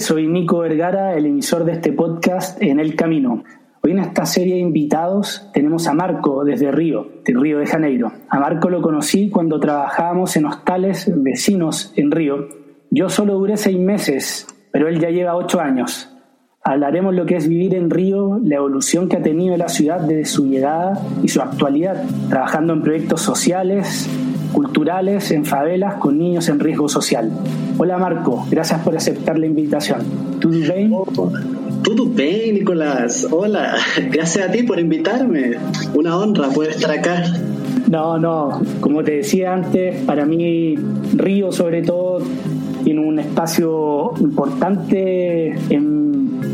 Soy Nico Vergara, el emisor de este podcast En el Camino. Hoy en esta serie de invitados tenemos a Marco desde Río, de Río de Janeiro. A Marco lo conocí cuando trabajábamos en hostales vecinos en Río. Yo solo duré seis meses, pero él ya lleva ocho años. Hablaremos lo que es vivir en Río, la evolución que ha tenido la ciudad desde su llegada y su actualidad, trabajando en proyectos sociales, culturales en favelas con niños en riesgo social. Hola Marco, gracias por aceptar la invitación. ¿Todo bien? Todo bien, Nicolás. Hola, gracias a ti por invitarme. Una honra poder estar acá. No, no, como te decía antes, para mí Río sobre todo tiene un espacio importante en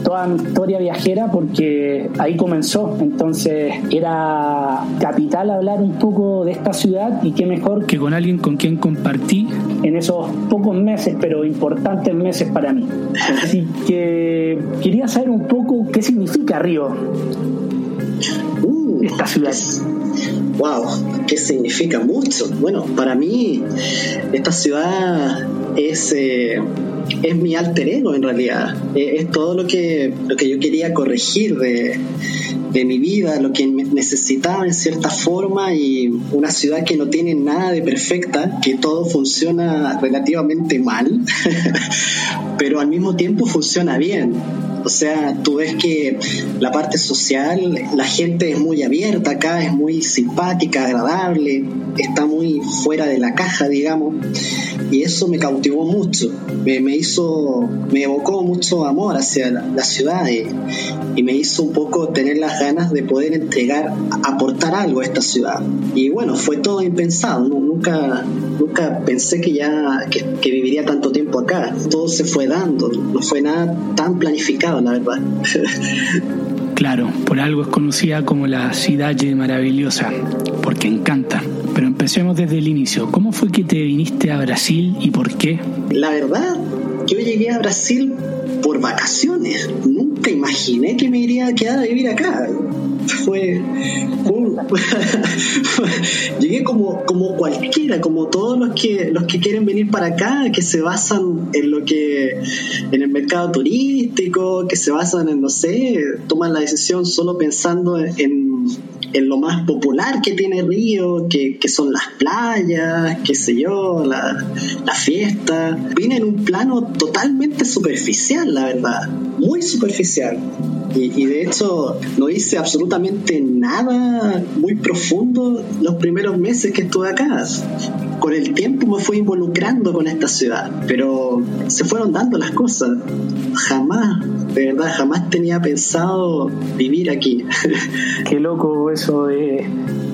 toda mi historia viajera porque ahí comenzó. Entonces era capital hablar un poco de esta ciudad y qué mejor que con alguien con quien compartí en esos pocos meses, pero importantes meses para mí. Así que quería saber un poco qué significa Río, uh, esta ciudad. Wow, ¿qué significa mucho? Bueno, para mí esta ciudad es... Eh, es mi alter ego en realidad. Es todo lo que, lo que yo quería corregir de, de mi vida, lo que necesitaba en cierta forma y una ciudad que no tiene nada de perfecta, que todo funciona relativamente mal, pero al mismo tiempo funciona bien. O sea, tú ves que la parte social, la gente es muy abierta acá, es muy simpática, agradable, está muy fuera de la caja, digamos, y eso me cautivó mucho, me, hizo, me evocó mucho amor hacia la, ciudad y, y, me hizo un poco tener las ganas de poder entregar, aportar algo a esta ciudad. Y bueno, fue todo impensado, nunca, nunca pensé que ya que, que viviría tanto tiempo acá, todo se fue dando, no fue nada tan planificado la verdad. Claro, por algo es conocida como la ciudad maravillosa, porque encanta. Pero empecemos desde el inicio. ¿Cómo fue que te viniste a Brasil y por qué? La verdad, yo llegué a Brasil por vacaciones. Nunca imaginé que me iría a quedar a vivir acá. Fue, llegué como, como cualquiera, como todos los que los que quieren venir para acá, que se basan en lo que en el mercado turístico, que se basan en no sé, toman la decisión solo pensando en, en lo más popular que tiene Río, que, que son las playas, qué sé yo, la, la fiesta. Vine en un plano totalmente superficial, la verdad, muy superficial. Y, de hecho no hice absolutamente nada muy profundo los primeros meses que estuve acá. Con el tiempo me fui involucrando con esta ciudad, pero se fueron dando las cosas. Jamás, de verdad, jamás tenía pensado vivir aquí. Qué loco eso de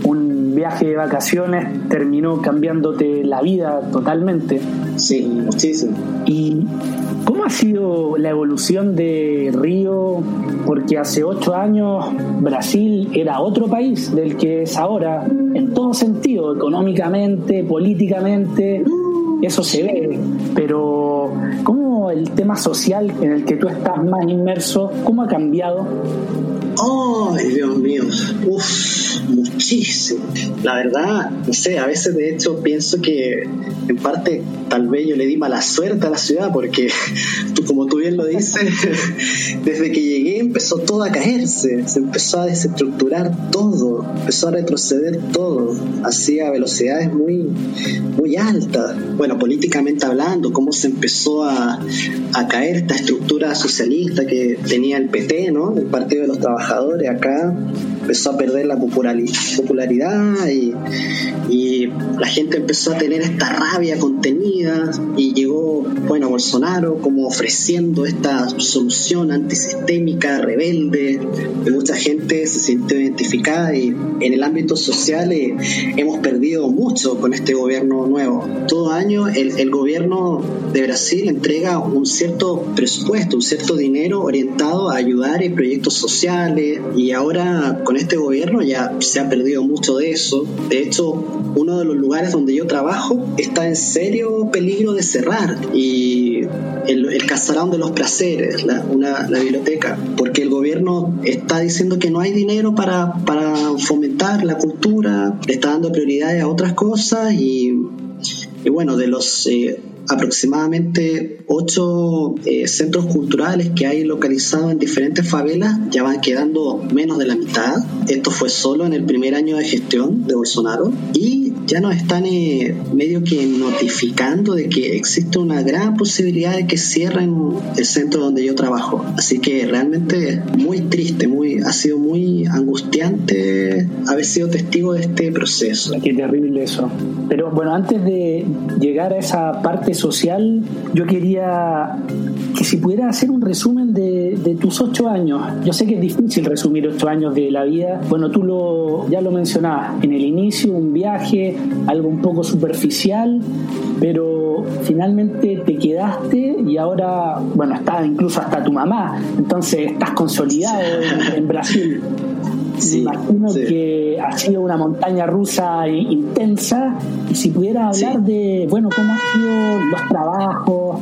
un viaje de vacaciones terminó cambiándote la vida totalmente. Sí, muchísimo. Y ¿Cómo ha sido la evolución de Río? Porque hace ocho años Brasil era otro país del que es ahora, en todo sentido, económicamente, políticamente, eso se ve. Pero, ¿cómo el tema social en el que tú estás más inmerso, cómo ha cambiado? ¡Ay, Dios mío! Uf, muchísimo. La verdad, no sé, a veces de hecho pienso que en parte tal vez yo le di mala suerte a la ciudad porque, como tú bien lo dices, desde que llegué empezó todo a caerse, se empezó a desestructurar todo, empezó a retroceder todo, hacía velocidades muy, muy altas. Bueno, políticamente hablando, cómo se empezó a, a caer esta estructura socialista que tenía el PT, ¿no? El Partido de los Trabajadores acá empezó a perder la popularidad y, la gente empezó a tener esta rabia contenida y llegó, bueno, Bolsonaro como ofreciendo esta solución antisistémica, rebelde, mucha gente se sintió identificada y en el ámbito social eh, hemos perdido mucho con este gobierno nuevo. Todo año el, el gobierno de Brasil entrega un cierto presupuesto, un cierto dinero orientado a ayudar en proyectos sociales, y ahora con este gobierno ya se ha perdido mucho de eso. De hecho, uno de los lugares donde yo trabajo está en serio peligro de cerrar y el, el Casarón de los Placeres, la, una, la biblioteca, porque el gobierno está diciendo que no hay dinero para, para fomentar la cultura, está dando prioridades a otras cosas y y bueno, de los, eh, aproximadamente ocho eh, centros culturales que hay localizados en diferentes favelas ya van quedando menos de la mitad. Esto fue solo en el primer año de gestión de Bolsonaro y ya nos están eh, medio que notificando de que existe una gran posibilidad de que cierren el centro donde yo trabajo. Así que realmente muy triste, muy ha sido muy angustiante haber sido testigo de este proceso. Qué terrible eso. Pero bueno, antes de llegar a esa parte social, yo quería que si pudiera hacer un resumen de, tus ocho años. Yo sé que es difícil resumir ocho años de la vida. Bueno, tú lo, ya lo mencionabas. En el inicio, un viaje, algo un poco superficial, pero finalmente te quedaste y ahora, bueno, está incluso hasta tu mamá. Entonces estás consolidado en, Brasil. Me imagino que ha sido una montaña rusa intensa. Y si pudiera hablar de, bueno, cómo han sido los trabajos,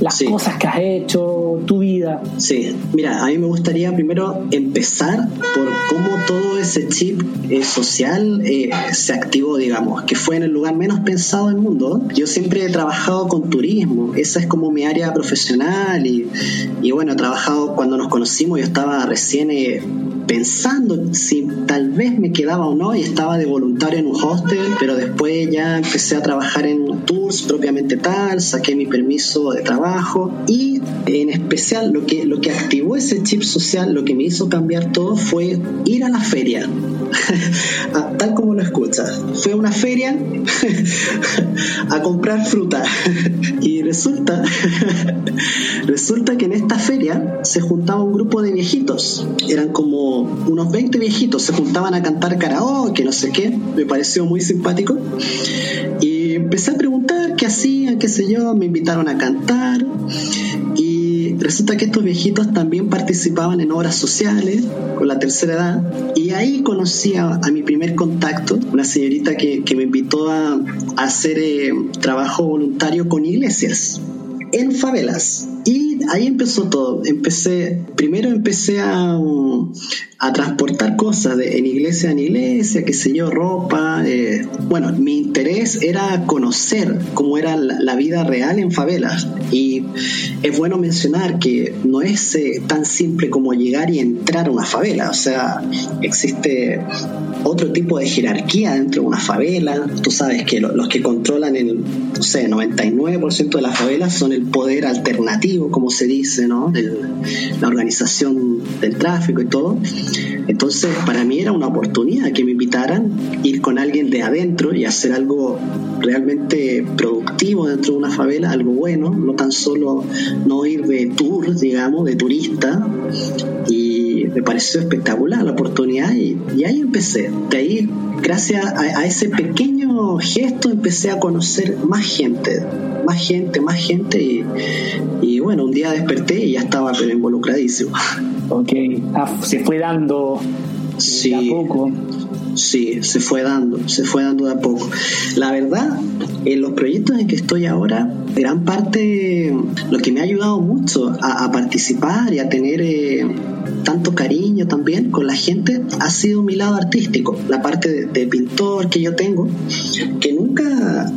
las cosas que has hecho, tu vida. Sí, mira, a mí me gustaría primero empezar por cómo todo ese chip eh, social eh, se activó, digamos, que fue en el lugar menos pensado del mundo. Yo siempre he trabajado con turismo, esa es como mi área profesional y, y bueno, he trabajado cuando nos conocimos, yo estaba recién... Eh, pensando si tal vez me quedaba o no y estaba de voluntario en un hostel, pero después ya empecé a trabajar en tours propiamente tal, saqué mi permiso de trabajo y en especial lo que, lo que activó ese chip social, lo que me hizo cambiar todo fue ir a la feria. tal como lo escuchas. Fue a una feria a comprar fruta y resulta resulta que en esta feria se juntaba un grupo de viejitos. Eran como unos 20 viejitos se juntaban a cantar karaoke, no sé qué, me pareció muy simpático. Y empecé a preguntar qué hacían, qué sé yo, me invitaron a cantar y resulta que estos viejitos también participaban en obras sociales con la tercera edad y ahí conocí a, mi primer contacto, una señorita que, me invitó a, hacer eh, trabajo voluntario con iglesias en favelas. Y ahí empezó todo. Empecé, primero empecé a, a transportar cosas de en iglesia en iglesia, qué sé yo, ropa. Eh, bueno, mi interés era conocer cómo era la, vida real en favelas. Y es bueno mencionar que no es eh, tan simple como llegar y entrar a una favela. O sea, existe otro tipo de jerarquía dentro de una favela. Tú sabes que los que controlan el, no sé, 99% de las favelas son el poder alternativo, como se dice, ¿no? la organización del tráfico y todo. Entonces, para mí era una oportunidad que me invitaran, ir con alguien de adentro y hacer algo realmente productivo dentro de una favela, algo bueno, no tan solo no ir de tour, digamos, de turista. Y me pareció espectacular la oportunidad y, ahí empecé. De ahí, gracias a, ese pequeño gesto, empecé a conocer más gente, más gente, más gente y, y bueno, un día desperté y ya estaba pero involucradísimo. Ok, ah, se fue dando sí, a poco. Sí, se fue dando, se fue dando de a poco. La verdad, en los proyectos en que estoy ahora, gran parte, lo que me ha ayudado mucho a, participar y a tener eh, tanto cariño también con la gente, ha sido mi lado artístico, la parte de pintor que yo tengo, que nunca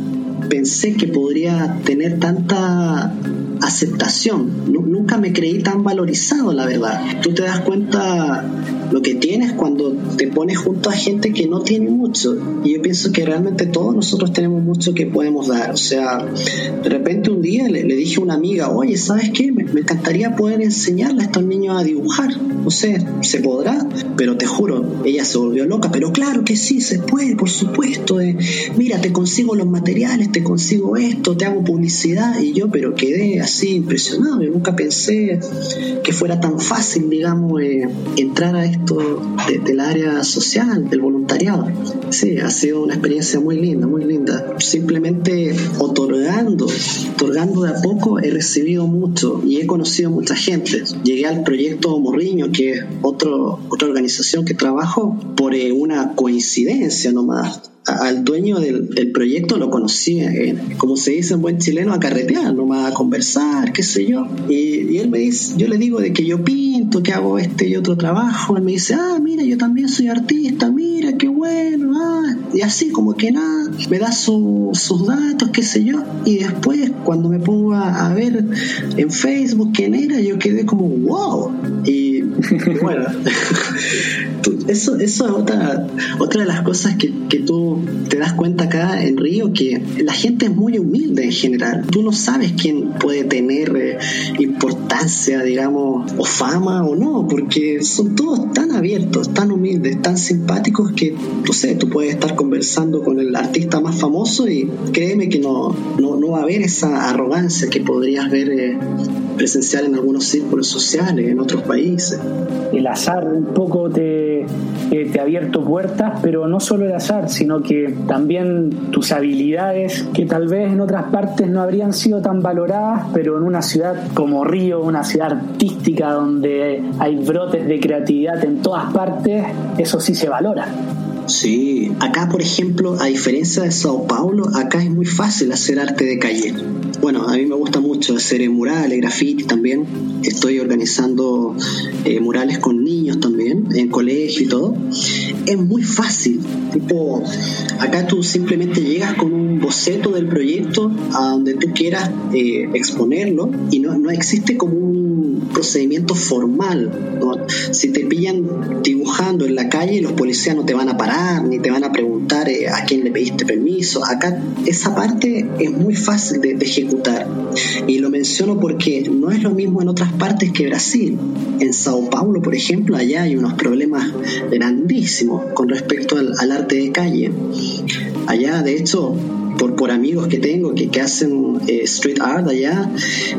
pensé que podría tener tanta aceptación. Nunca me creí tan valorizado, la verdad. Tú te das cuenta lo que tienes cuando te pones junto a gente que no tiene mucho. Y yo pienso que realmente todos nosotros tenemos mucho que podemos dar. O sea, de repente un día le, dije a una amiga, oye, ¿sabes qué? Me, encantaría poder enseñarle a estos niños a dibujar. No sé, ¿se podrá? Pero te juro, ella se volvió loca. Pero claro que sí, se puede, por supuesto. Eh. mira, te consigo los materiales, te consigo esto, te hago publicidad. Y yo, pero quedé así impresionado. Yo nunca pensé que fuera tan fácil, digamos, eh, entrar a esto del área social, del voluntariado. Sí, ha sido una experiencia muy linda, muy linda. Simplemente otorgando, otorgando de a poco, he recibido mucho y he conocido mucha gente. Llegué al proyecto Morriño, que es otro, otra organización que trabajo, por eh, una coincidencia nomás al dueño del, proyecto lo conocí, eh, como se dice en buen chileno, a carretear, nomás a conversar, qué sé yo. Y, él me dice, yo le digo de que yo pinto, que hago este y otro trabajo. Él me dice, ah, mira, yo también soy artista, mira, qué bueno, ah. Y así como que nada, me da sus datos, qué sé yo. Y después, cuando me pongo a, a ver en Facebook quién era, yo quedé como, wow. Y bueno, eso, eso es otra, otra de las cosas que, que, tú te das cuenta acá en Río, que la gente es muy humilde en general. Tú no sabes quién puede tener eh, importancia, digamos, o fama o no, porque son todos tan abiertos, tan humildes, tan simpáticos que, no sé, tú puedes estar conversando con el artista más famoso y créeme que no, no, no va a haber esa arrogancia que podrías ver eh, presencial en algunos círculos sociales, en otros países. El azar un poco te, te ha abierto puertas, pero no solo el azar, sino que también tus habilidades, que tal vez en otras partes no habrían sido tan valoradas, pero en una ciudad como Río, una ciudad artística donde hay brotes de creatividad en todas partes, eso sí se valora. Sí, acá por ejemplo, a diferencia de Sao Paulo, acá es muy fácil hacer arte de calle. Bueno, a mí me gusta mucho hacer murales, graffiti también. Estoy organizando eh, murales con niños también, en colegio y todo. Es muy fácil. Tipo, acá tú simplemente llegas con un boceto del proyecto a donde tú quieras eh, exponerlo y no, no existe como un procedimiento formal. Si te pillan dibujando en la calle, los policías no te van a parar ni te van a preguntar eh, a quién le pediste permiso. Acá esa parte es muy fácil de, ejecutar. Y lo menciono porque no es lo mismo en otras partes que Brasil. En Sao Paulo, por ejemplo, allá hay unos problemas grandísimos con respecto al arte de calle. Allá, de hecho, por, por amigos que tengo que, que hacen eh, street art allá,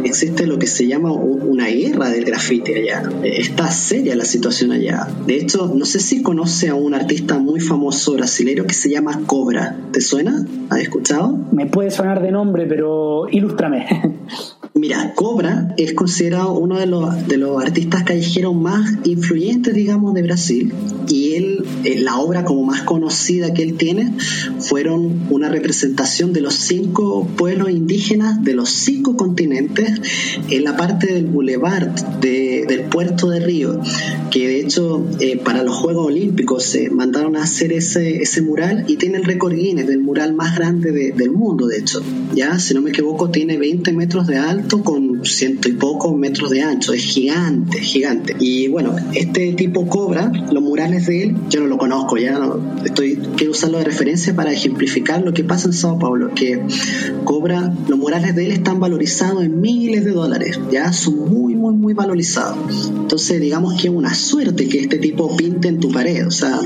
existe lo que se llama una guerra del grafite allá. Está seria la situación allá. De hecho, no sé si conoce a un artista muy famoso brasileño que se llama Cobra. ¿Te suena? ¿Has escuchado? Me puede sonar de nombre, pero ilústrame. Mira, Cobra es considerado uno de los, de los artistas callejeros más influyentes, digamos, de Brasil. Y él, eh, la obra como más conocida que él tiene, fueron una representación de los cinco pueblos indígenas de los cinco continentes en la parte del boulevard del puerto de Río, que de hecho eh, para los Juegos Olímpicos se mandaron a hacer ese, ese mural y tiene el récord Guinness del mural más grande del mundo, de hecho. Ya, si no me equivoco, tiene 20 metros de alto con ciento y pocos metros de ancho, es gigante, gigante. Y bueno, este tipo cobra, los murales de él, yo no lo conozco, ya no, estoy, quiero usarlo de referencia para ejemplificar lo que pasa en Sao Paulo, que cobra, los murales de él están valorizados en miles de dólares, ya son muy, muy, muy valorizados. Entonces, digamos que es una suerte que este tipo pinte en tu pared, o sea,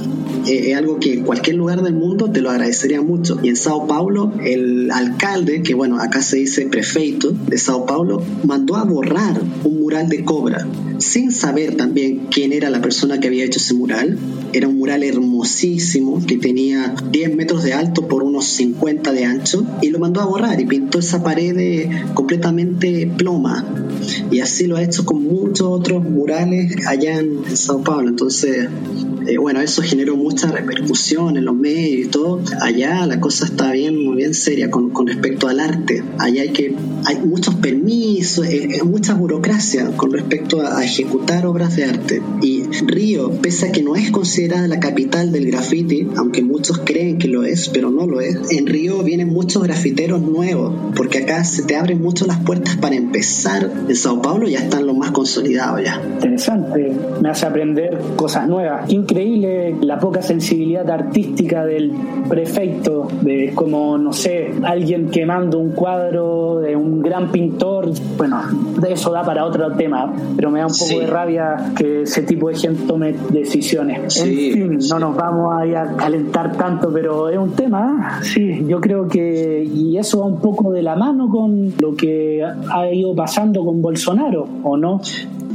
es algo que en cualquier lugar del mundo te lo agradecería mucho. Y en Sao Paulo, el alcalde, que bueno, acá se dice prefeito de Sao Paulo mandó a borrar un mural de cobra, sin saber también quién era la persona que había hecho ese mural. Era un mural hermosísimo que tenía 10 metros de alto por unos 50 de ancho y lo mandó a borrar y pintó esa pared completamente ploma. Y así lo ha hecho con muchos otros murales allá en, Sao Paulo. Entonces, eh, bueno, eso generó mucha repercusión en los medios y todo. Allá la cosa está bien, muy bien seria con, con respecto al arte. Allá hay que hay muchos permisos, eh, eh, mucha burocracia con respecto a, ejecutar obras de arte. Y Río, pese a que no es considerada la capital del graffiti, aunque muchos creen que lo es, pero no lo es, en Río vienen muchos grafiteros nuevos, porque acá se te abren mucho las puertas para empezar. En Sao Paulo ya están los más consolidados ya. Interesante, me hace aprender cosas nuevas. Increíble la poca sensibilidad artística del prefecto, de como, no sé, alguien quemando un cuadro de un gran pintor, bueno, eso da para otro tema, pero me da un poco de rabia que ese tipo de gente tome decisiones. En fin, no nos vamos a, a calentar tanto, pero es un tema, sí, yo creo que, y eso va un poco de la mano con lo que ha ido pasando con Bolsonaro, ¿o no?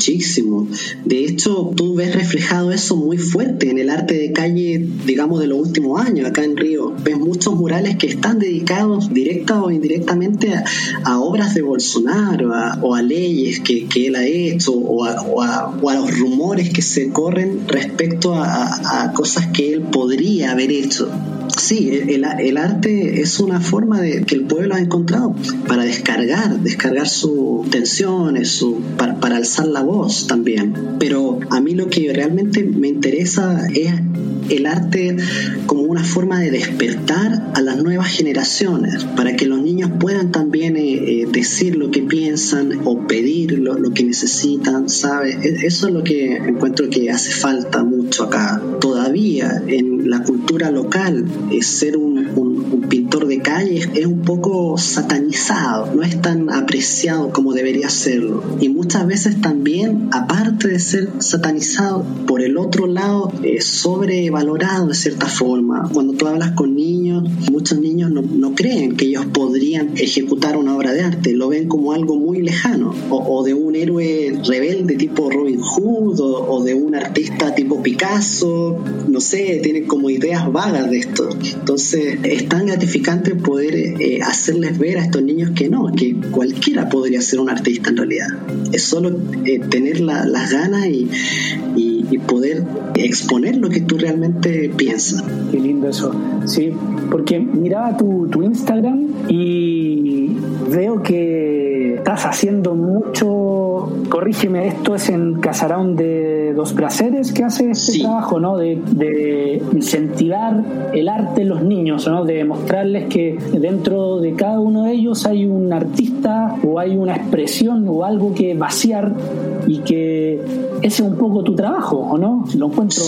Muchísimo. De hecho, tú ves reflejado eso muy fuerte en el arte de calle, digamos, de los últimos años acá en Río. Ves muchos murales que están dedicados directa o indirectamente a, obras de Bolsonaro o a leyes que, él ha hecho o a, los rumores que se corren respecto a, cosas que él podría haber hecho. Sí, el, el, arte es una forma de que el pueblo ha encontrado para descargar, descargar sus tensiones, su, para, para alzar la voz también. Pero a mí lo que realmente me interesa es el arte como una forma de despertar a las nuevas generaciones, para que los niños puedan también eh, eh, decir lo que piensan o pedir lo, que necesitan, ¿sabes? E, eso es lo que encuentro que hace falta mucho acá. Todavía en la cultura local, es ser un, pintor de calle es un poco satanizado, no es tan apreciado como debería serlo. Y muchas veces también, aparte de ser satanizado, por el otro lado, es sobrevalorado de cierta forma. Cuando tú hablas con niños, muchos niños no, creen que ellos podrían ejecutar una obra de arte, lo ven como algo muy lejano, o, de un héroe rebelde tipo Robin Hood, o, de un artista tipo Picasso, no sé, tienen como ideas vagas de esto. Entonces, es tan gratificante poder eh, hacerles ver a estos niños que no, que cualquiera podría ser un artista en realidad. Es solo eh, tener las ganas y, poder exponer lo que tú realmente piensas. Qué lindo eso, sí, porque miraba tu Instagram y veo que estás haciendo mucho, corrígeme, esto es en Casarón de Dos Placeres que hace este trabajo, ¿no? De, de, incentivar el arte en los niños, ¿no? De mostrarles que dentro de cada uno de ellos hay un artista o hay una expresión o algo que vaciar y que ese es un poco tu trabajo, ¿o no? Lo encuentro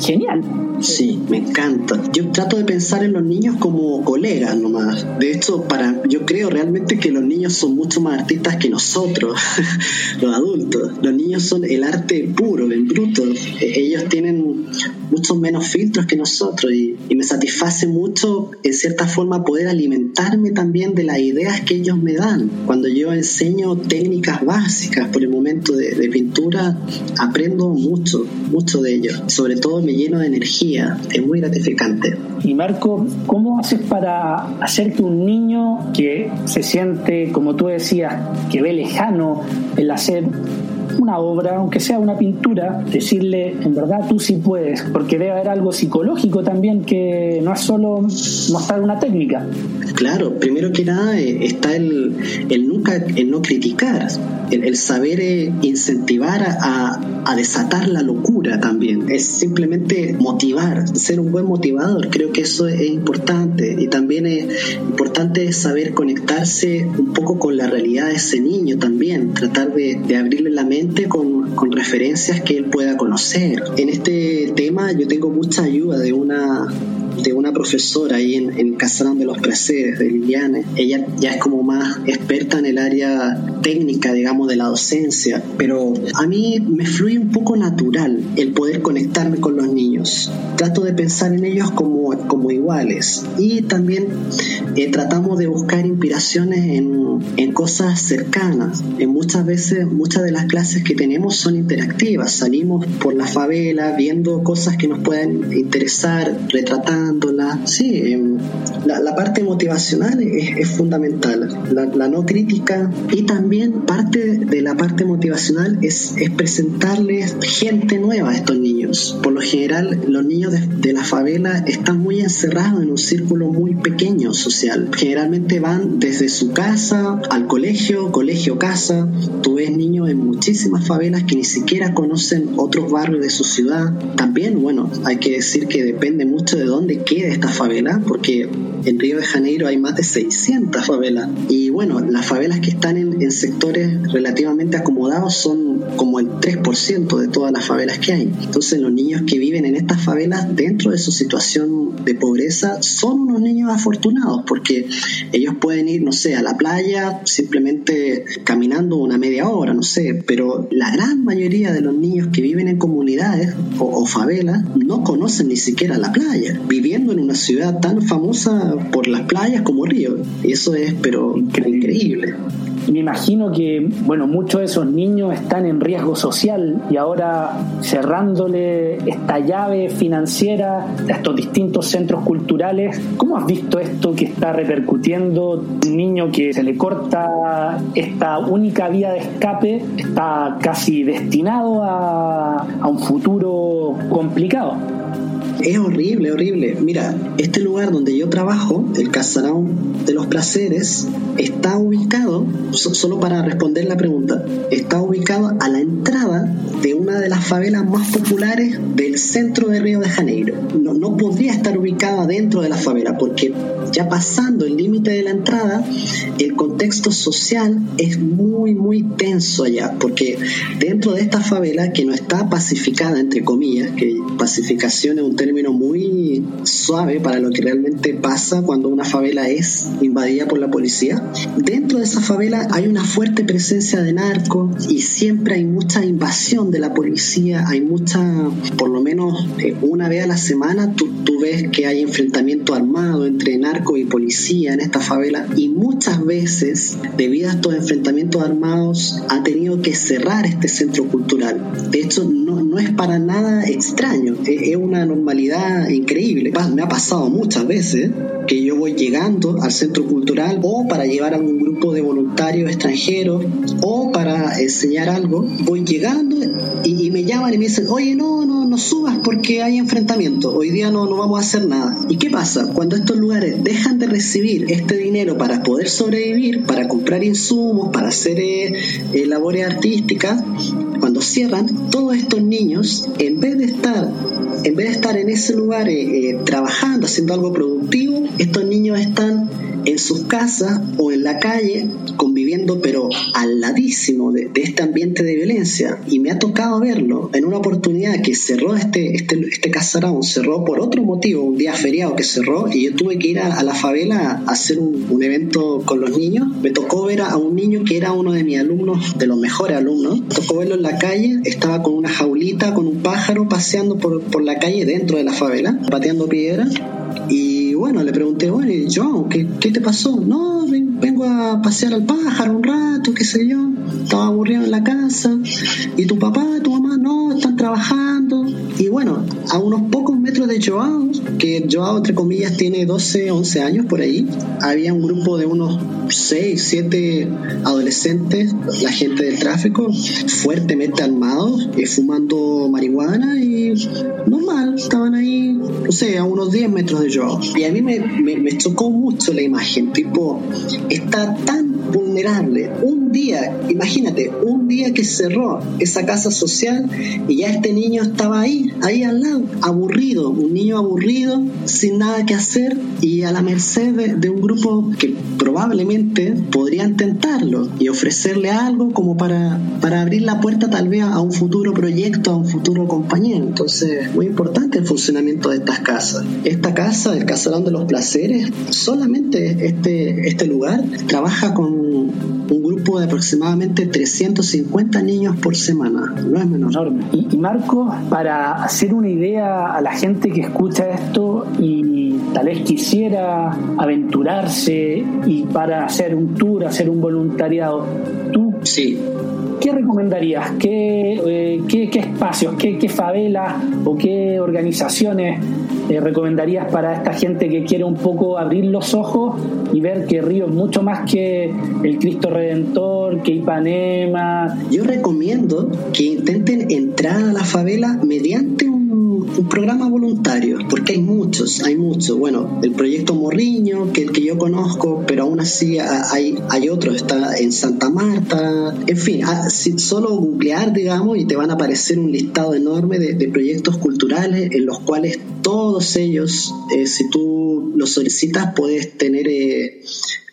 genial. Sí, me encanta. Yo trato de pensar en los niños como colegas nomás. De hecho, para, yo creo realmente que los niños son mucho más artistas que nosotros, los adultos. Los niños son el arte puro, el bruto. Ellos tienen muchos menos filtros que nosotros y, me satisface mucho, en cierta forma, poder alimentarme también de las ideas que ellos me dan. Cuando yo enseño técnicas básicas por el momento de, de pintura, aprendo mucho, mucho de ellos. Sobre todo me lleno de energía, es muy gratificante. Y Marco, ¿cómo haces para hacer que un niño que se siente, como tú decías, que ve lejano el hacer interested. Una obra, aunque sea una pintura, decirle, en verdad tú sí puedes, porque debe haber algo psicológico también que no es solo mostrar una técnica. Claro, primero que nada eh, está el, el nunca, el no criticar, el, saber eh, incentivar a, a, desatar la locura también, es simplemente motivar, ser un buen motivador, creo que eso es importante. Y también es importante saber conectarse un poco con la realidad de ese niño también, tratar de, de abrirle la mente con, referencias que él pueda conocer. En este tema yo tengo mucha ayuda de una de una profesora ahí en, en de los Placeres, de Liliane. Ella ya es como más experta en el área técnica, digamos, de la docencia, pero a mí me fluye un poco natural el poder conectarme con los niños. Trato de pensar en ellos como, como iguales y también eh, tratamos de buscar inspiraciones en, en cosas cercanas. En muchas veces, muchas de las clases que tenemos son interactivas. Salimos por la favela viendo cosas que nos pueden interesar, Sí, la, parte motivacional es, fundamental. La, no crítica y también parte de la parte motivacional es, es, presentarles gente nueva a estos niños. Por lo general, los niños de, de la favela están muy encerrados en un círculo muy pequeño social. Generalmente van desde su casa al colegio, colegio-casa. Tú ves niños en muchísimas favelas que ni siquiera conocen otros barrios de su ciudad. También, bueno, hay que decir que depende mucho de dónde quede esta favela, porque en Río de Janeiro hay más de 600 favelas. Y bueno, las favelas que están en, en sectores relativamente acomodados son como el 3% de todas las favelas que hay. Entonces los niños que viven en estas favelas dentro de su situación de pobreza son unos niños afortunados porque ellos pueden ir, no sé, a la playa simplemente caminando una media hora, no sé, pero la gran mayoría de los niños que viven en comunidades o, favelas no conocen ni siquiera la playa, viviendo en una ciudad tan famosa por las playas como Río. Eso es, pero increíble. Me imagino que, bueno, muchos de esos niños están en riesgo social y ahora cerrándole esta llave financiera a estos distintos centros culturales, ¿cómo has visto esto que está repercutiendo? Un niño que se le corta esta única vía de escape está casi destinado a, a un futuro complicado. Es horrible, horrible. Mira, este lugar donde yo trabajo, el Casarón de los Placeres, está ubicado, solo para responder la pregunta, está ubicado a la entrada de una de las favelas más populares del centro de Río de Janeiro. No, no podría estar ubicado dentro de la favela porque ya pasando el límite de la entrada, el contexto social es muy, muy tenso allá, porque dentro de esta favela que no está pacificada, entre comillas, que pacificación es un término muy suave para lo que realmente pasa cuando una favela es invadida por la policía, dentro de esa favela hay una fuerte presencia de narcos y siempre hay mucha invasión de la policía, hay mucha, por lo menos eh, una vez a la semana, tú, tú ves que hay enfrentamiento armado entre narcos y policía en esta favela y muchas veces, debido a estos enfrentamientos armados, ha tenido que cerrar este centro cultural. De hecho, no, no es para nada extraño, es, una normalidad increíble. Me ha pasado muchas veces que yo voy llegando al centro cultural o para llevar a un grupo de voluntarios extranjeros o para enseñar algo, voy llegando y, me llaman y me dicen, oye, no, no, no subas porque hay enfrentamiento, hoy día no, no vamos a hacer nada. ¿Y qué pasa? Cuando estos lugares dejan de recibir este dinero para poder sobrevivir, para comprar insumos, para hacer eh, eh, labores artísticas, cuando cierran, todos estos niños, en vez de estar en vez de estar en ese lugar eh, trabajando, haciendo algo productivo, estos niños están en sus casas o en la calle conviviendo pero al ladísimo de, este ambiente de violencia. Y me ha tocado verlo. En una oportunidad que cerró este, este, este casarón, cerró por otro motivo, un día feriado que cerró y yo tuve que ir a, la favela a hacer un, evento con los niños, me tocó ver a, un niño que era uno de mis alumnos, de los mejores alumnos, me tocó verlo en la calle, estaba con una jaulita, con un pájaro paseando por, por la calle dentro de la favela, pateando piedra y bueno, le pregunté, bueno, John, ¿qué, ¿qué te pasó? No, vengo a pasear al pájaro un rato, qué sé yo. Estaba aburrido en la casa. ¿Y tu papá, tu mamá? No, están trabajando. Y bueno, a unos pocos metros de Joao, que Joao, entre comillas, tiene 12, 11 años por ahí, había un grupo de unos 6, 7 adolescentes, la gente del tráfico, fuertemente armados, eh, fumando marihuana y normal, estaban ahí, no sé, a unos 10 metros de Joao. Y a mí me, me, chocó mucho la imagen, tipo, está tan vulnerable. Un día, imagínate, un día que cerró esa casa social y ya este niño estaba ahí, ahí al lado, aburrido, un niño aburrido, sin nada que hacer y a la merced de, un grupo que probablemente podría intentarlo y ofrecerle algo como para, para abrir la puerta tal vez a un futuro proyecto, a un futuro compañero. Entonces, muy importante el funcionamiento de estas casas. Esta casa, el Casalón de los Placeres, solamente este, este lugar trabaja con un de aproximadamente 350 niños por semana, no es menor. Y, Marco, para hacer una idea a la gente que escucha esto y tal vez quisiera aventurarse y para hacer un tour, hacer un voluntariado, tú sí. ¿qué recomendarías? ¿Qué, eh, qué, espacios, qué, qué, favelas o qué organizaciones eh, recomendarías para esta gente que quiere un poco abrir los ojos y ver que Río es mucho más que el Cristo Redentor, que Ipanema? Yo recomiendo que intenten entrar a la favela mediante un un programa voluntario, porque hay muchos, hay muchos. Bueno, el proyecto Morriño, que el que yo conozco, pero aún así hay, hay otros, está en Santa Marta, en fin, ah, solo googlear, digamos, y te van a aparecer un listado enorme de, proyectos culturales en los cuales todos ellos, eh, si tú los solicitas, puedes tener eh,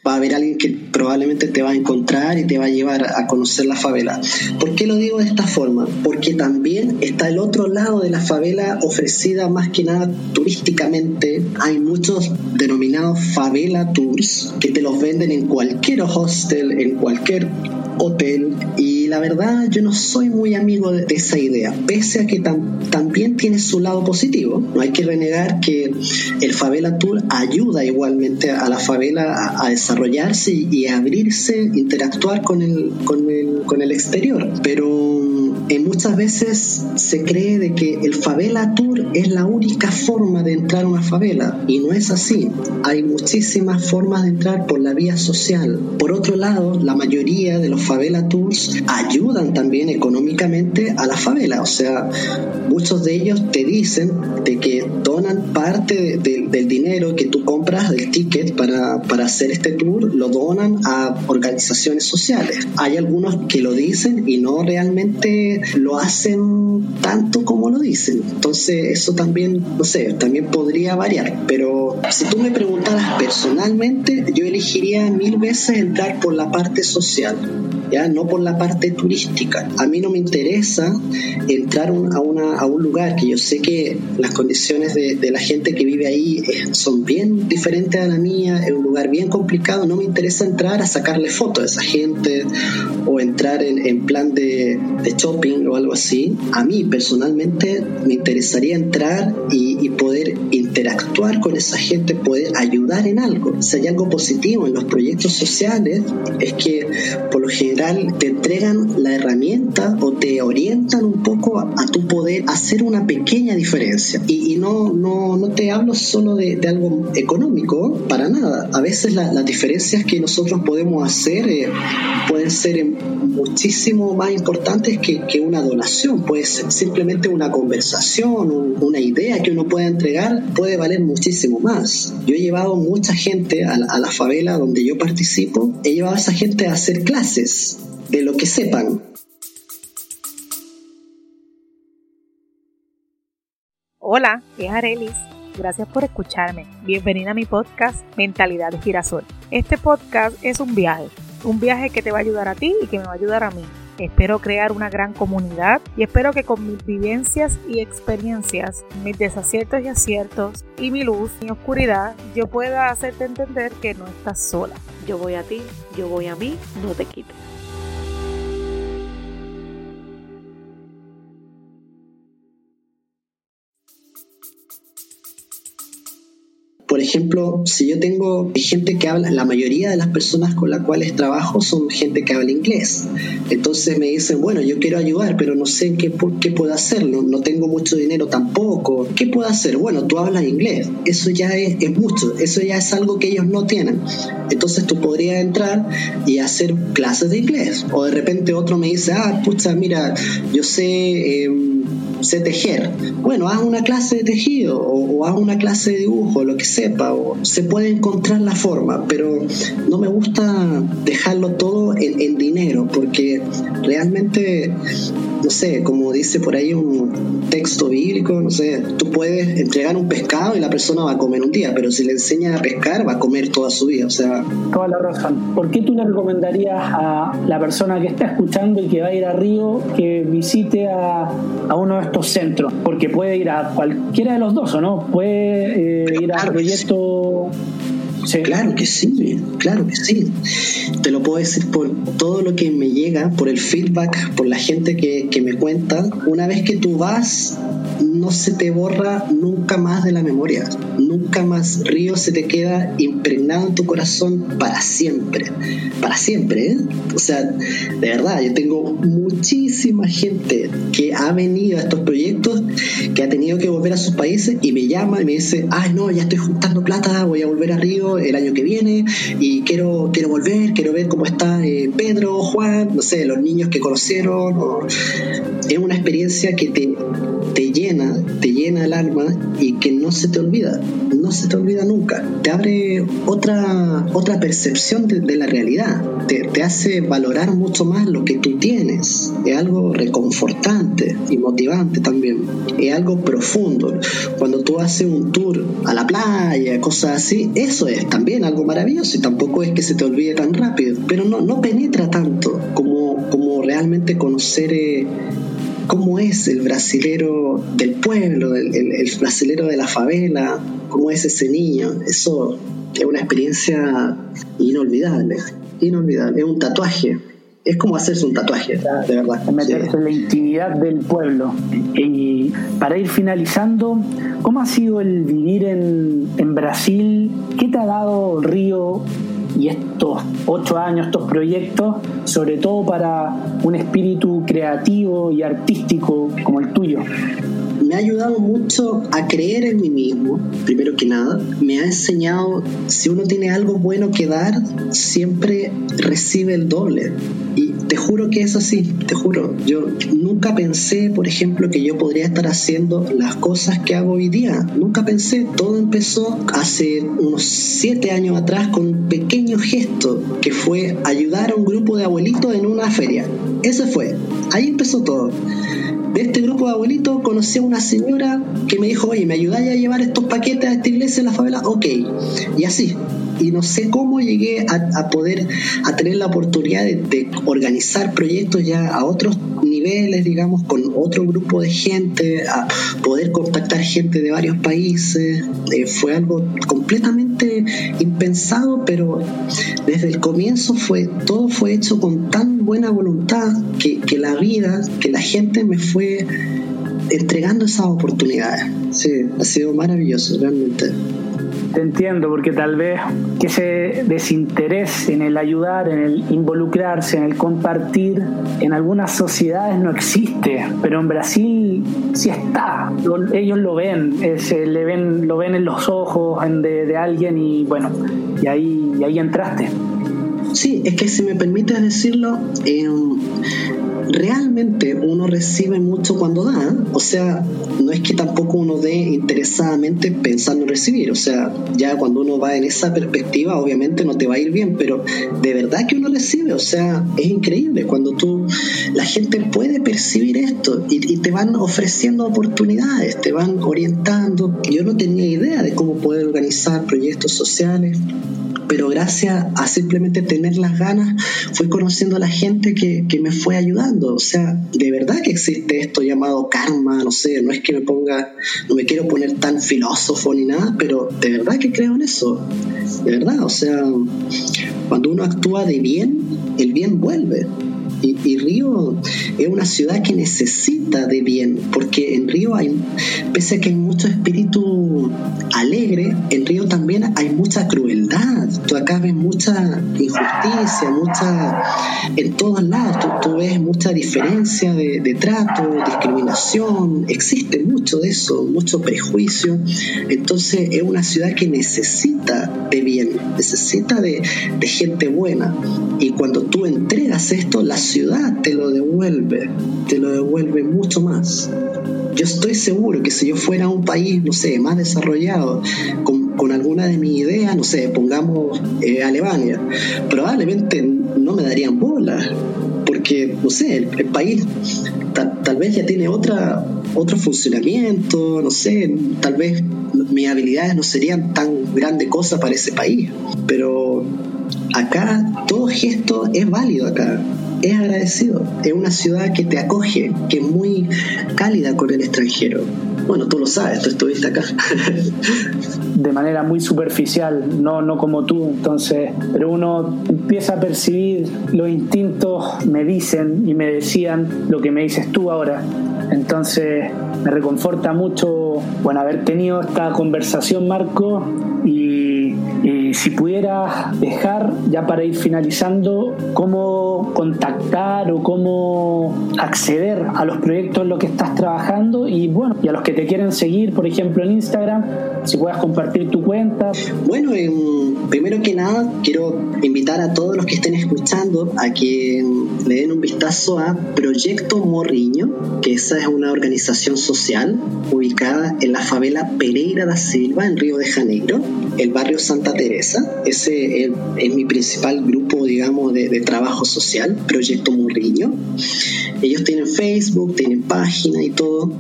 va a haber alguien que probablemente te va a encontrar y te va a llevar a conocer la favela. ¿Por qué lo digo de esta forma? Porque también está el otro lado de la favela ofrecida más que nada turísticamente. Hay muchos denominados favela tours que te los venden en cualquier hostel, en cualquier hotel y la verdad yo no soy muy amigo de, esa idea, pese a que también tiene su lado positivo. No hay que renegar que el Favela Tour ayuda igualmente a la favela a, desarrollarse y, a abrirse, interactuar con el, con el, con el exterior, pero eh, muchas veces se cree de que el favela tour es la única forma de entrar a una favela y no es así. Hay muchísimas formas de entrar por la vía social. Por otro lado, la mayoría de los favela tours ayudan también económicamente a la favela, o sea, muchos de ellos te dicen de que donan parte del dinero que tú compras del ticket para, para hacer este tour, lo donan a organizaciones sociales. Hay algunos que lo dicen y no realmente lo hacen tanto como lo dicen. Entonces eso también, no sé, también podría variar. Pero si tú me preguntaras personalmente, yo elegiría mil veces entrar por la parte social ya no por la parte turística. A mí no me interesa entrar a, una, a un lugar que yo sé que las condiciones de, la gente que vive ahí eh, son bien diferentes a la mía, es un lugar bien complicado, no me interesa entrar a sacarle fotos a esa gente o entrar en, en plan de, de, shopping o algo así. A mí personalmente me interesaría entrar y, y poder interactuar con esa gente, poder ayudar en algo. Si hay algo positivo en los proyectos sociales, es que por lo general te entregan la herramienta o te orientan un poco a, tu poder hacer una pequeña diferencia. Y, no, no, no, te hablo solo de, algo económico, para nada. A veces las diferencias que nosotros podemos hacer eh, pueden ser muchísimo más importantes que, que, una donación. Puede ser simplemente una conversación, una idea que uno pueda entregar, puede valer muchísimo más. Yo he llevado mucha gente a a la favela donde yo participo, he llevado a esa gente a hacer clases de lo que sepan. Hola, es Arelis. Gracias por escucharme. Bienvenida a mi podcast Mentalidad de Girasol. Este podcast es un viaje, un viaje que te va a ayudar a ti y que me va a ayudar a mí. Espero crear una gran comunidad y espero que con mis vivencias y experiencias, mis desaciertos y aciertos y mi luz y oscuridad, yo pueda hacerte entender que no estás sola. Yo voy a ti, yo voy a mí, no te quites. Ejemplo, si yo tengo gente que habla, la mayoría de las personas con las cuales trabajo son gente que habla inglés. Entonces me dicen, bueno, yo quiero ayudar, pero no sé qué, qué puedo hacer, no, tengo mucho dinero tampoco. ¿Qué puedo hacer? Bueno, tú hablas inglés. Eso ya es, es, mucho, eso ya es algo que ellos no tienen. Entonces tú podrías entrar y hacer clases de inglés. O de repente otro me dice, ah, pucha, mira, yo sé... Eh, sé tejer. Bueno, haz una clase de tejido o, haz una clase de dibujo, lo que sepa, o se puede encontrar la forma, pero no me gusta dejarlo todo en, en dinero, porque realmente no sé, como dice por ahí un texto bíblico, no sé, tú puedes entregar un pescado y la persona va a comer un día, pero si le enseñas a pescar va a comer toda su vida, o sea... Toda la razón. ¿Por qué tú le recomendarías a la persona que está escuchando y que va a ir a Río que visite a, a uno de estos centros? Porque puede ir a cualquiera de los dos, ¿o no? Puede eh, ir al Claro que sí, claro que sí. Te lo puedo decir por todo lo que me llega, por el feedback, por la gente que, que me cuenta. Una vez que tú vas, no se te borra nunca más de la memoria. Nunca más Río se te queda impregnado en tu corazón para siempre. Para siempre, ¿eh? O sea, de verdad, yo tengo muchísima gente que ha venido a estos proyectos, que ha tenido que volver a sus países y me llama y me dice, ay no, ya estoy juntando plata, voy a volver a Río el año que viene y quiero, quiero volver, quiero ver cómo está eh, Pedro, Juan, no sé, los niños que conocieron. Es una experiencia que te, te llena, te llena el alma y que no se te olvida, no se te olvida nunca. Te abre otra, otra percepción de, la realidad, te, te, hace valorar mucho más lo que tú tienes. Es algo reconfortante y motivante también. Es algo profundo. Cuando tú haces un tour a la playa, cosas así, eso es también algo maravilloso y tampoco es que se te olvide tan rápido, pero no, no penetra tanto como, como realmente conocer eh, cómo es el brasilero del pueblo, el, el, brasilero de la favela, cómo es ese niño. Eso es una experiencia inolvidable, inolvidable, es un tatuaje. Es como hacerse un tatuaje, de verdad. Meterse en la intimidad del pueblo. Y para ir finalizando, ¿cómo ha sido el vivir en, en Brasil? ¿Qué te ha dado Río y estos ocho años, estos proyectos, sobre todo para un espíritu creativo y artístico como el tuyo? me ha ayudado mucho a creer en mí mismo, primero que nada. Me ha enseñado, si uno tiene algo bueno que dar, siempre recibe el doble. Y te juro que es así, te juro. Yo nunca pensé, por ejemplo, que yo podría estar haciendo las cosas que hago hoy día. Nunca pensé. Todo empezó hace unos siete años atrás con un pequeño gesto que fue ayudar a un grupo de abuelitos en una feria. Ese fue. Ahí empezó todo de este grupo de abuelitos conocí a una señora que me dijo, oye, ¿me ayudáis a llevar estos paquetes a esta iglesia en la favela? Ok, y así. Y no sé cómo llegué a, poder, a tener la oportunidad de, organizar proyectos ya a otros niveles, digamos, con otro grupo de gente, a poder contactar gente de varios países. Eh, fue algo completamente impensado, pero desde el comienzo fue, todo fue hecho con tan buena voluntad que la vida, que la gente me fue entregando esas oportunidades. Sí, ha sido maravilloso, realmente. Te entiendo, porque tal vez que ese desinterés en el ayudar, en el involucrarse, en el compartir, en algunas sociedades no existe, pero en Brasil sí está. ellos lo ven, se le ven, lo ven en los ojos de, alguien y bueno, y ahí, y ahí entraste. Sí, es que si me permites decirlo, eh, realmente uno recibe mucho cuando da, o sea, no es que tampoco uno dé interesadamente pensando en recibir, o sea, ya cuando uno va en esa perspectiva, obviamente no te va a ir bien, pero de verdad que uno recibe, o sea, es increíble cuando tú, la gente puede percibir esto y, y te van ofreciendo oportunidades, te van orientando. Yo no tenía idea de cómo poder organizar proyectos sociales pero gracias a simplemente tener las ganas fui conociendo a la gente que, que, me fue ayudando. O sea, de verdad que existe esto llamado karma, no sé, no es que me ponga, no me quiero poner tan filósofo ni nada, pero de verdad que creo en eso. De verdad, o sea, cuando uno actúa de bien, el bien vuelve. Y, Río es una ciudad que necesita de bien, porque en Río hay, pese a que hay mucho espíritu alegre, en Río también hay mucha crueldad. Tú acá ves mucha injusticia, mucha. en todos lados. Tú, ves mucha diferencia de, de, trato, discriminación. Existe mucho de eso, mucho prejuicio. Entonces es una ciudad que necesita de bien, necesita de, de gente buena. Y cuando tú entregas esto, la ciudad te lo devuelve, te lo devuelve mucho más. Yo estoy seguro que si yo fuera un país, no sé, más desarrollado, con, alguna de mis ideas, no sé, pongamos eh, Alemania, probablemente no me darían bola, porque, no sé, el, país tal, vez ya tiene otra, otro funcionamiento, no sé, tal vez mis habilidades no serían tan grande cosa para ese país, pero acá todo gesto es válido acá es agradecido. Es una ciudad que te acoge, que es muy cálida con el extranjero. Bueno, tú lo sabes, tú estuviste acá. de manera muy superficial, no, no como tú, entonces, pero uno empieza a percibir los instintos, me dicen y me decían lo que me dices tú ahora. Entonces me reconforta mucho bueno, haber tenido esta conversación, Marco, y, si pudieras dejar, ya para ir finalizando, cómo contactar o cómo acceder a los proyectos en los que estás trabajando y bueno, y a los que te quieren seguir, por ejemplo, en Instagram, si puedas compartir tu cuenta. Bueno, primero que nada, quiero invitar a todos los que estén escuchando a que le den un vistazo a Proyecto Morriño, que esa es una organización social ubicada en la favela Pereira da Silva, en Río de Janeiro, el barrio Santa Teresa. Ese es, mi principal grupo, digamos, de, de trabajo social, Proyecto Morriño. Ellos tienen Facebook, tienen página y todo.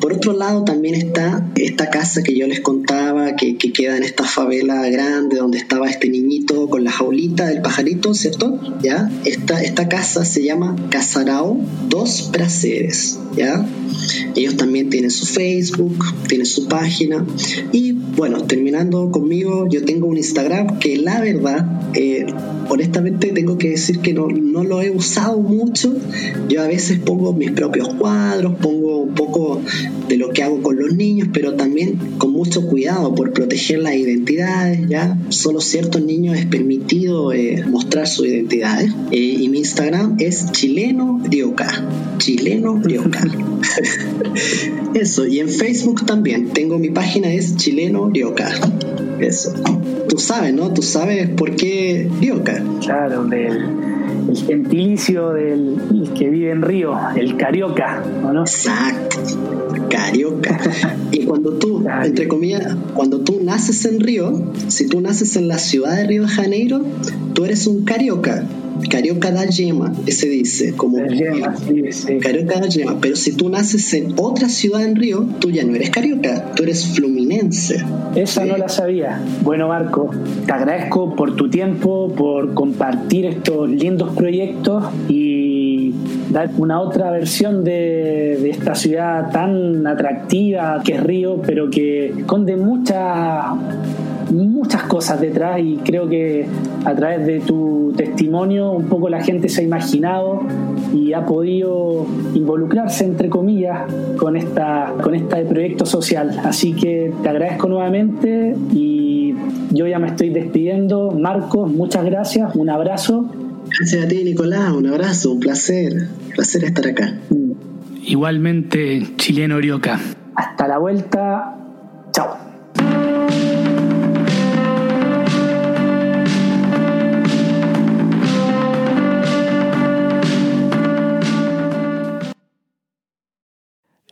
Por otro lado, también está esta casa que yo les contaba, que, queda en esta favela grande donde estaba este niñito con la jaulita del pajarito, ¿cierto? ¿Ya? Esta, esta casa se llama Casarao Dos Praceres, ¿ya? Ellos también tienen su Facebook, tienen su página y bueno, terminando conmigo, yo tengo un Instagram que la verdad, eh, honestamente tengo que decir que no, no lo he usado mucho. Yo a veces pongo mis propios cuadros, pongo un poco de lo que hago con los niños, pero también con mucho cuidado por proteger las identidades, ¿ya? Solo ciertos niños es permitido eh, mostrar sus identidades. Eh, y mi Instagram es chileno rioca. Chileno rioca. Eso, y en Facebook también. Tengo mi página, es chileno rioca. Eso. Tú sabes, ¿no? Tú sabes por qué rioca. Claro, del el gentilicio del que vive en Río, el carioca, no? Exacto, carioca. y cuando tú, entre comillas, cuando tú naces en Río, si tú naces en la ciudad de Río de Janeiro, tú eres un carioca. Carioca da yema, se dice, como Carioca da yema. Pero si tú naces en otra ciudad en Río, tú ya no eres carioca, tú eres fluminense. Esa no la sabía. Bueno, Marco, te agradezco por tu tiempo, por compartir estos lindos proyectos y dar una otra versión de, de esta ciudad tan atractiva que es Río, pero que esconde mucha muchas cosas detrás y creo que a través de tu testimonio un poco la gente se ha imaginado y ha podido involucrarse entre comillas con esta con este proyecto social. Así que te agradezco nuevamente y yo ya me estoy despidiendo. Marcos muchas gracias un abrazo. Gracias a ti Nicolás un abrazo un placer un placer estar acá. Igualmente chileno Orioca. Hasta la vuelta